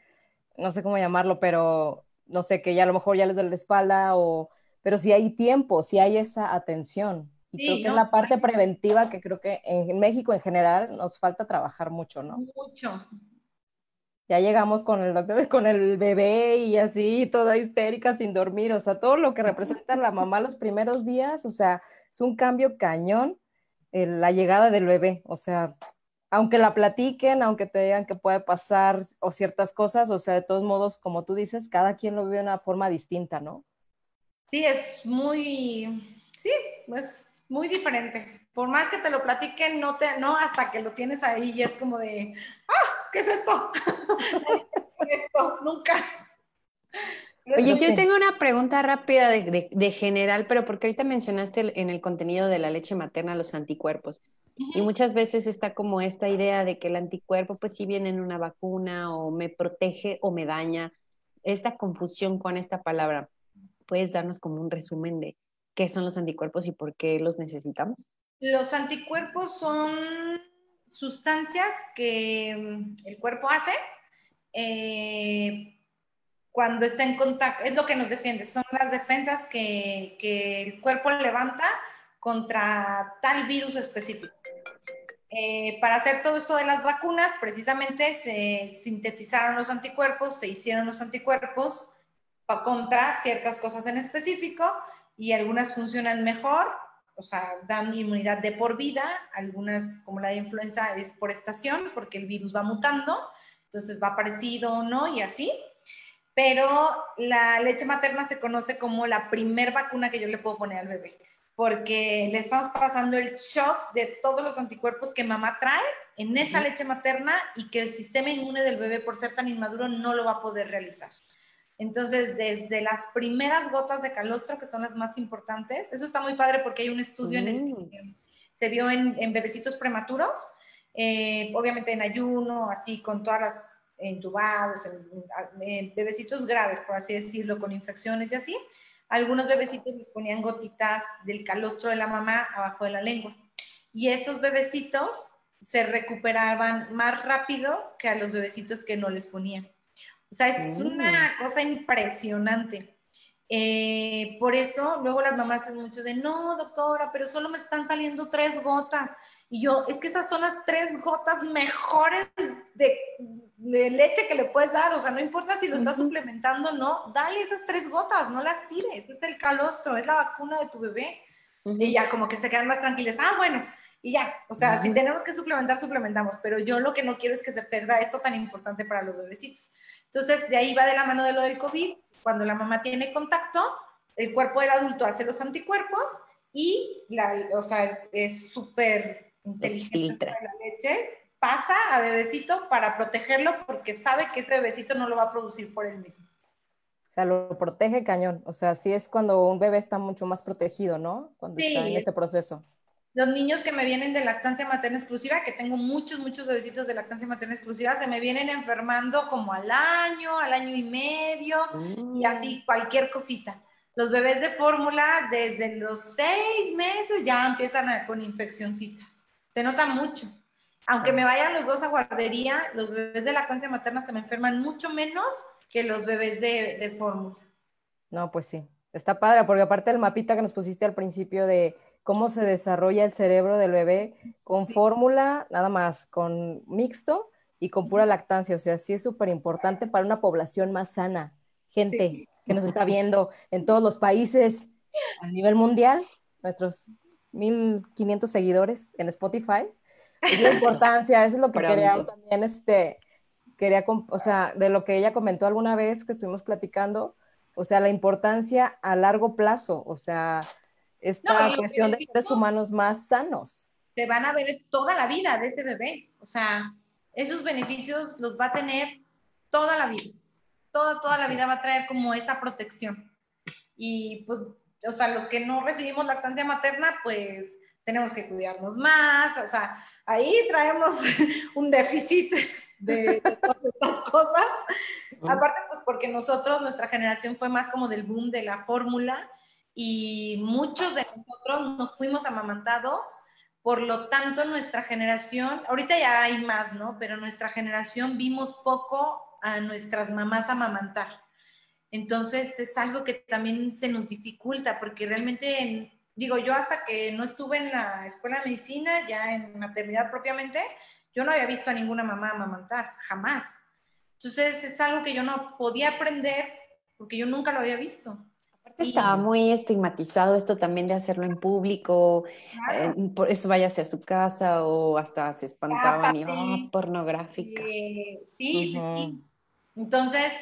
no sé cómo llamarlo, pero no sé, que ya a lo mejor ya les duele la espalda o, pero si hay tiempo, si hay esa atención. Y creo que es la parte preventiva que creo que en México en general nos falta trabajar mucho, ¿no? Mucho. Ya llegamos con el doctor, con el bebé y así, toda histérica, sin dormir, o sea, todo lo que representa la mamá los primeros días, o sea, es un cambio cañón la llegada del bebé, o sea, aunque la platiquen, aunque te digan que puede pasar o ciertas cosas, o sea, de todos modos, como tú dices, cada quien lo vive de una forma distinta, ¿no? Sí, es muy, sí, es muy diferente. Por más que te lo platiquen, no, te, no hasta que lo tienes ahí y es como de, ah, ¿qué es esto? esto? Nunca. Oye, yo tengo una pregunta rápida de, de, general, pero porque ahorita mencionaste en el contenido de la leche materna los anticuerpos. Y muchas veces está como esta idea de que el anticuerpo, pues sí viene en una vacuna o me protege o me daña. Esta confusión con esta palabra, ¿puedes darnos como un resumen de qué son los anticuerpos y por qué los necesitamos? Los anticuerpos son sustancias que mm, el cuerpo hace eh, cuando está en contacto, es lo que nos defiende, son las defensas que, que el cuerpo levanta contra tal virus específico. Eh, para hacer todo esto de las vacunas, precisamente se sintetizaron los anticuerpos, se hicieron los anticuerpos contra ciertas cosas en específico y algunas funcionan mejor, o sea, dan inmunidad de por vida, algunas como la de influenza es por estación porque el virus va mutando, entonces va parecido o no y así. Pero la leche materna se conoce como la primer vacuna que yo le puedo poner al bebé porque le estamos pasando el shock de todos los anticuerpos que mamá trae en esa leche materna y que el sistema inmune del bebé, por ser tan inmaduro, no lo va a poder realizar. Entonces, desde las primeras gotas de calostro, que son las más importantes, eso está muy padre porque hay un estudio en el que se vio en, bebecitos prematuros, eh, obviamente en ayuno, así con todas las entubados, en, bebecitos graves, por así decirlo, con infecciones y así algunos bebecitos les ponían gotitas del calostro de la mamá abajo de la lengua. Y esos bebecitos se recuperaban más rápido que a los bebecitos que no les ponían. O sea, es mm. una cosa impresionante. Eh, por eso luego las mamás hacen mucho de, no, doctora, pero solo me están saliendo tres gotas. Y yo, es que esas son las tres gotas mejores de, leche que le puedes dar. O sea, no importa si lo estás suplementando o no, dale esas tres gotas, no las tires. Es el calostro, es la vacuna de tu bebé. Y ya como que se quedan más tranquilas. Ah, bueno, y ya. O sea, si tenemos que suplementar, suplementamos. Pero yo lo que no quiero es que se pierda eso tan importante para los bebecitos. Entonces, de ahí va de la mano de lo del COVID. Cuando la mamá tiene contacto, el cuerpo del adulto hace los anticuerpos y la, o sea, es súper inteligente la leche, pasa a bebecito para protegerlo porque sabe que ese bebecito no lo va a producir por él mismo. O sea, lo protege cañón. O sea, sí es cuando un bebé está mucho más protegido, ¿no? Cuando está en este proceso. Los niños que me vienen de lactancia materna exclusiva, que tengo muchos, muchos bebecitos de lactancia materna exclusiva, se me vienen enfermando como al año, al año y medio, y así mm. cualquier cosita. Los bebés de fórmula, desde los seis meses ya empiezan con infeccioncitas se nota mucho. Aunque me vayan los dos a guardería, los bebés de lactancia materna se me enferman mucho menos que los bebés de, de fórmula. No, pues sí, está padre, porque aparte del mapita que nos pusiste al principio de cómo se desarrolla el cerebro del bebé con fórmula, nada más, con mixto y con pura lactancia, o sea, sí es súper importante para una población más sana. Gente que nos está viendo en todos los países a nivel mundial, nuestros 1500 seguidores en Spotify. Es la importancia, eso es lo que quería también, este, quería, o sea, de lo que ella comentó alguna vez que estuvimos platicando, o sea, la importancia a largo plazo, o sea, esta cuestión de seres humanos más sanos. Te van a ver toda la vida de ese bebé, o sea, esos beneficios los va a tener toda la vida, toda, toda la vida va a traer como esa protección. Y pues o sea, los que no recibimos lactancia materna, pues tenemos que cuidarnos más, o sea, ahí traemos un déficit de, todas estas cosas. Aparte, pues porque nosotros, nuestra generación fue más como del boom de la fórmula y muchos de nosotros nos fuimos amamantados, por lo tanto nuestra generación, ahorita ya hay más, ¿no? Pero nuestra generación vimos poco a nuestras mamás amamantar. Entonces es algo que también se nos dificulta porque realmente, digo, yo hasta que no estuve en la escuela de medicina, ya en maternidad propiamente, yo no había visto a ninguna mamá amamantar, jamás. Entonces es algo que yo no podía aprender porque yo nunca lo había visto. Aparte estaba muy estigmatizado esto también de hacerlo en público, eh, por eso váyase a su casa o hasta se espantaban y, oh, pornográfica. sí, sí, sí. Entonces,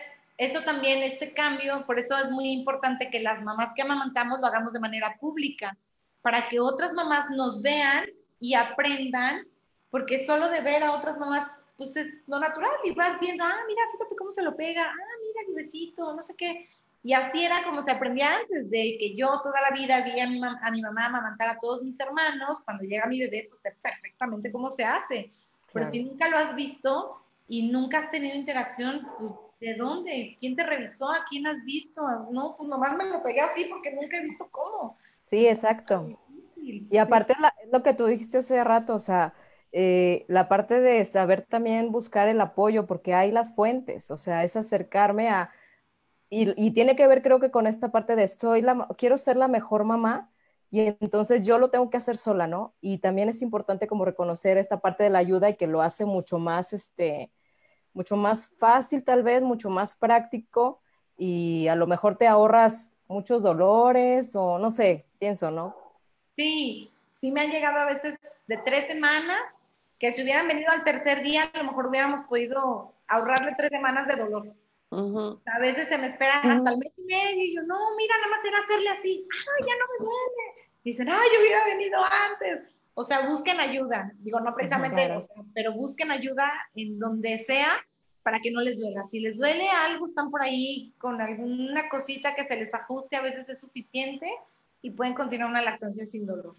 eso también, este cambio, por eso es muy importante que las mamás que amamantamos lo hagamos de manera pública, para que otras mamás nos vean y aprendan, porque solo de ver a otras mamás, pues es lo natural, y vas viendo, ah, mira, fíjate cómo se lo pega, ah, mira el besito, no sé qué. Y así era como se aprendía antes, de que yo toda la vida vi a mi, a mi mamá amamantar a todos mis hermanos, cuando llega mi bebé, pues sé perfectamente cómo se hace. Pero si nunca lo has visto y nunca has tenido interacción, pues ¿de dónde? ¿Quién te revisó? ¿A quién has visto? No, pues nomás me lo pegué así porque nunca he visto cómo. Sí, exacto. Y aparte lo que tú dijiste hace rato, o sea, eh, la parte de saber también buscar el apoyo, porque hay las fuentes, o sea, es acercarme a, y, tiene que ver creo que con esta parte de soy la, quiero ser la mejor mamá, y entonces yo lo tengo que hacer sola, ¿no? Y también es importante como reconocer esta parte de la ayuda y que lo hace mucho más, este, mucho más fácil tal vez, mucho más práctico y a lo mejor te ahorras muchos dolores o no sé, pienso, ¿no? Sí, sí me han llegado a veces de tres semanas que si hubieran venido al tercer día a lo mejor hubiéramos podido ahorrarle tres semanas de dolor. a veces se me esperan hasta el mes y medio y yo, no, mira, nada más era hacerle así, ay, ya no me duele. Dicen, ay, yo hubiera venido antes. O sea, busquen ayuda, digo, no precisamente, pero busquen ayuda en donde sea para que no les duela. Si les duele algo, están por ahí con alguna cosita que se les ajuste, a veces es suficiente y pueden continuar una lactancia sin dolor.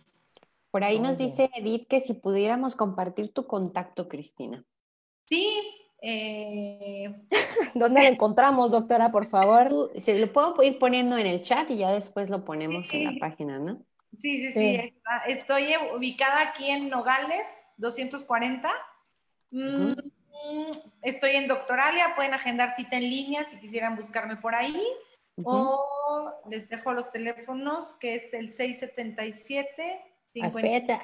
Por ahí nos dice Edith que si pudiéramos compartir tu contacto, Cristina. Sí. Eh... ¿Dónde lo encontramos, doctora, por favor? Se lo puedo ir poniendo en el chat y ya después lo ponemos en la página, ¿no? Sí, sí, sí. Estoy ubicada aquí en Nogales, 240. Mm, estoy en Doctoralia, pueden agendar cita en línea si quisieran buscarme por ahí. O les dejo los teléfonos, que es el 677.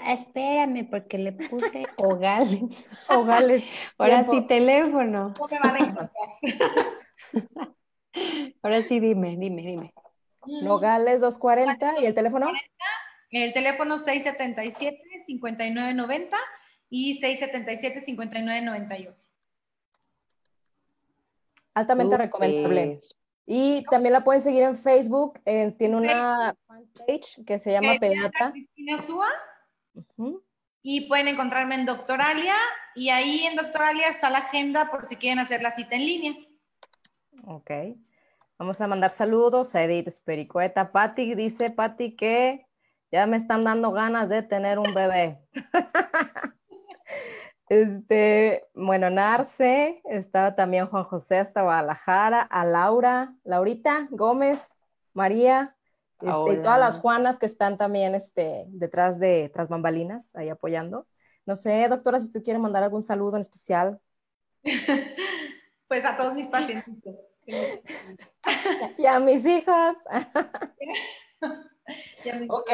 espérame, porque le puse Ogales. Ogales. Ahora sí, teléfono. Ahora sí, dime, dime, dime. Nogales 240 y el teléfono. El teléfono 677-5990 y 677-5998. Altamente recomendable. Y también la pueden seguir en Facebook. Eh, tiene una fanpage que se llama Pediatra. Cristina Súa. Y pueden encontrarme en Doctoralia. Y ahí en Doctoralia está la agenda por si quieren hacer la cita en línea. Ok. Vamos a mandar saludos a Edith Espericueta. Patti dice, Patti, que ya me están dando ganas de tener un bebé. este, bueno, Narce, estaba también Juan José hasta Guadalajara, a Laura, Laurita Gómez, María, este, y todas las Juanas que están también este, detrás de tras bambalinas, ahí apoyando. No sé, doctora, si usted quiere mandar algún saludo en especial. pues a todos mis pacientes. y a mis hijas. ok,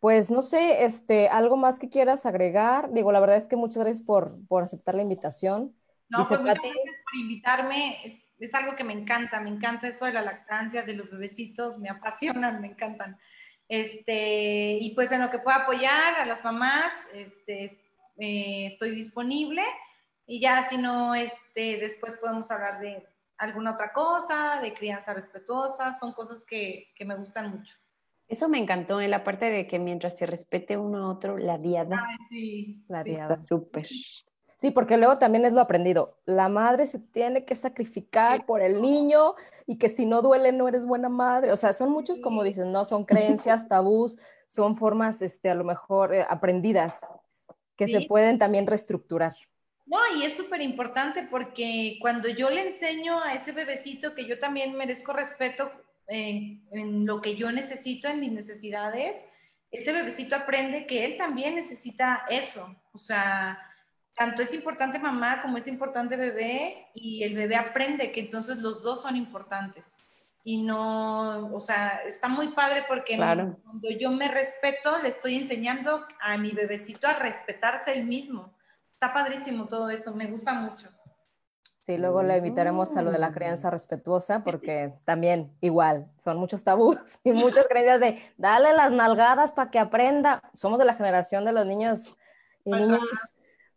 pues no sé, este, algo más que quieras agregar. Digo, la verdad es que muchas gracias por, aceptar la invitación. No, pues muchas gracias por invitarme. Es, es, algo que me encanta, me encanta eso de la lactancia, de los bebecitos, me apasionan, me encantan. Este, y pues en lo que pueda apoyar a las mamás, este, eh, estoy disponible. Y ya si no, este, después podemos hablar de alguna otra cosa, de crianza respetuosa, son cosas que, que me gustan mucho. Eso me encantó en la parte de que mientras se respete uno a otro, la diada. sí. La diada. Súper. Sí, porque luego también es lo aprendido. La madre se tiene que sacrificar por el niño y que si no duele no eres buena madre. O sea, son muchos, como dicen, no, son creencias, tabús, son formas, este, a lo mejor eh, aprendidas que se pueden también reestructurar. No, y es súper importante porque cuando yo le enseño a ese bebecito que yo también merezco respeto en, en, lo que yo necesito, en mis necesidades, ese bebecito aprende que él también necesita eso. O sea, tanto es importante mamá como es importante bebé y el bebé aprende que entonces los dos son importantes. Y no, o sea, está muy padre porque cuando yo me respeto, le estoy enseñando a mi bebecito a respetarse él mismo. Está padrísimo todo eso, me gusta mucho. Sí, luego le invitaremos a lo de la crianza respetuosa, porque también igual, son muchos tabús y muchas creencias de dale las nalgadas para que aprenda. Somos de la generación de los niños y niñas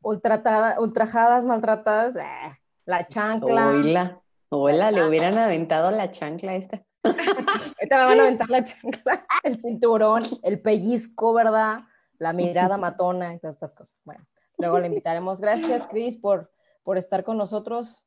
ultrajadas, maltratadas. Eh, la chancla. Hola, hola, le hubieran aventado la chancla esta. Ahorita me van a aventar la chancla, el cinturón, el pellizco, ¿verdad? La mirada matona y todas estas cosas. Bueno, luego le invitaremos. Gracias, Cris, por por estar con nosotros,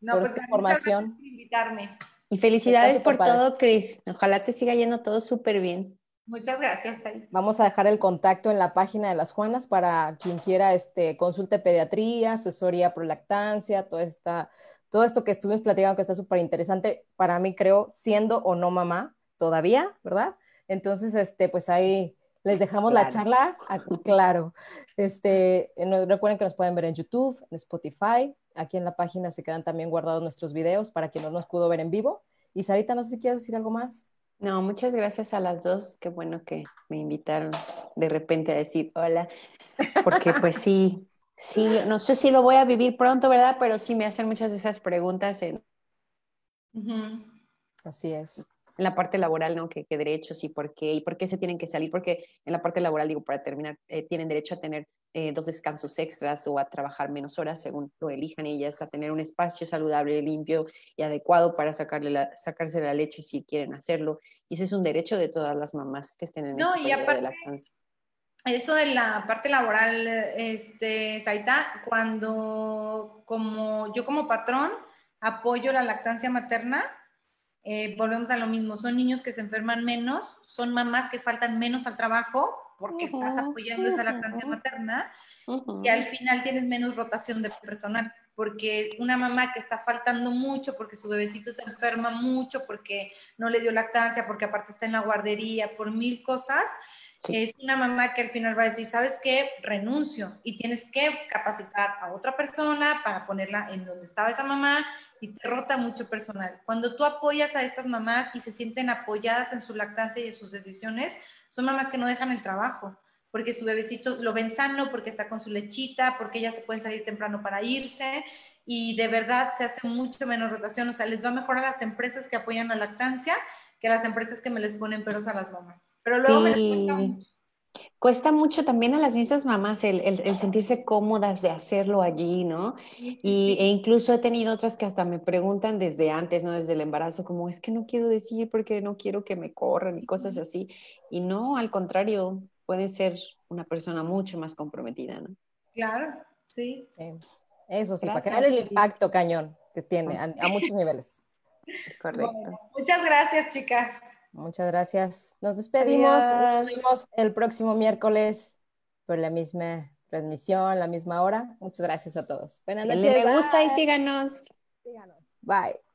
no, por pues, esta información. Por invitarme. Y felicidades por todo, Cris. Ojalá te siga yendo todo súper bien. Muchas gracias. Vamos a dejar el contacto en la página de las Juanas para quien quiera este, consulte pediatría, asesoría por lactancia, toda esta, todo esto que estuvimos platicando que está súper interesante para mí, creo, siendo o no mamá todavía, ¿verdad? Entonces, este, pues ahí les dejamos la charla, claro. Este, recuerden que nos pueden ver en YouTube, en Spotify. Aquí en la página se quedan también guardados nuestros videos para quien no nos pudo ver en vivo. Y Sarita, no sé si quieres decir algo más. No, muchas gracias a las dos. Qué bueno que me invitaron de repente a decir hola, porque pues sí, sí, no sé si lo voy a vivir pronto, ¿verdad? Pero sí me hacen muchas de esas preguntas. En... Así es en la parte laboral, ¿no? ¿Qué, derechos y por qué? ¿Y por qué se tienen que salir? Porque en la parte laboral, digo, para terminar, eh, tienen derecho a tener eh, dos descansos extras o a trabajar menos horas según lo elijan ellas, a tener un espacio saludable, limpio y adecuado para sacarle la, sacarse la leche si quieren hacerlo. Y ese es un derecho de todas las mamás que estén en no, ese y aparte, de lactancia. Eso de la parte laboral, este, Saita, cuando como yo como patrón apoyo la lactancia materna, eh, volvemos a lo mismo, son niños que se enferman menos, son mamás que faltan menos al trabajo porque estás apoyando esa lactancia materna y al final tienes menos rotación de personal, porque una mamá que está faltando mucho porque su bebecito se enferma mucho, porque no le dio lactancia, porque aparte está en la guardería, por mil cosas, es una mamá que al final va a decir, ¿sabes qué? Renuncio y tienes que capacitar a otra persona para ponerla en donde estaba esa mamá y te rota mucho personal. Cuando tú apoyas a estas mamás y se sienten apoyadas en su lactancia y en sus decisiones, son mamás que no dejan el trabajo porque su bebecito lo ven sano, porque está con su lechita, porque ellas se pueden salir temprano para irse y de verdad se hace mucho menos rotación, o sea, les va mejor a las empresas que apoyan la lactancia que a las empresas que me les ponen peros a las mamás. Pero luego me cuesta mucho. también a las mismas mamás el, el, sentirse cómodas de hacerlo allí, ¿no? Y, e incluso he tenido otras que hasta me preguntan desde antes, ¿no? Desde el embarazo, como es que no quiero decir porque no quiero que me corran y cosas así. Y no, al contrario, puede ser una persona mucho más comprometida, ¿no? Claro, sí. Eso sí, para crear el impacto cañón que tiene a, muchos niveles. Es correcto. muchas gracias, chicas. Muchas gracias. Nos despedimos. Nos vemos el próximo miércoles por la misma transmisión, la misma hora. Muchas gracias a todos. Buenas noches. Me gusta y síganos. Síganos. Bye.